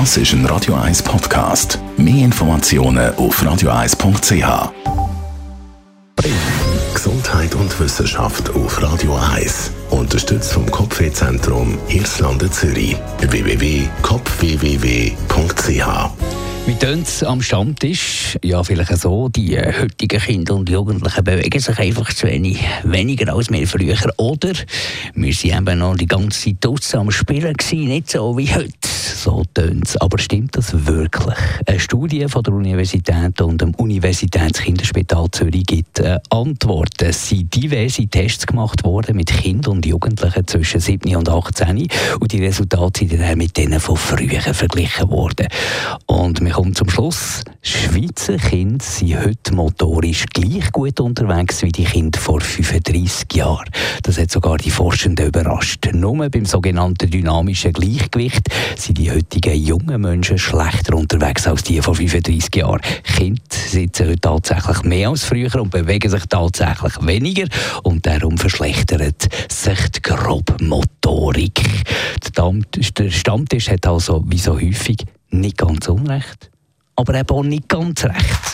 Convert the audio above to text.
Das ist ein Radio 1 Podcast. Mehr Informationen auf radio1.ch. Gesundheit und Wissenschaft auf Radio 1. Unterstützt vom Kopfwehzentrum Irlande Zürich. www.kopfwww.ch wie tönt es am Stammtisch? Ja, vielleicht so. Die äh, heutigen Kinder und Jugendlichen bewegen sich einfach zu wenig. Weniger als wir früher. Oder wir waren eben noch die ganze Zeit draußen am Spielen. Gewesen. Nicht so wie heute. So tönt. Aber stimmt das wirklich? Eine Studie von der Universität und dem Universitätskinderspital Zürich gibt äh, Antworten. Es sind diverse Tests gemacht worden mit Kindern und Jugendlichen zwischen 7 und 18. Und die Resultate sind dann mit denen von früher verglichen worden. Und wir kommen zum Schluss. Schweizer Kinder sind heute motorisch gleich gut unterwegs wie die Kinder vor 35 Jahren. Das hat sogar die Forschenden überrascht. Nur beim sogenannten dynamischen Gleichgewicht sind die heutigen jungen Menschen schlechter unterwegs als die vor 35 Jahren. Kinder sitzen heute tatsächlich mehr als früher und bewegen sich tatsächlich weniger und darum verschlechtert sich die Grobmotorik. Der Stammtisch hat also, wie so häufig, nicht ganz unrecht, aber eben auch nicht ganz recht.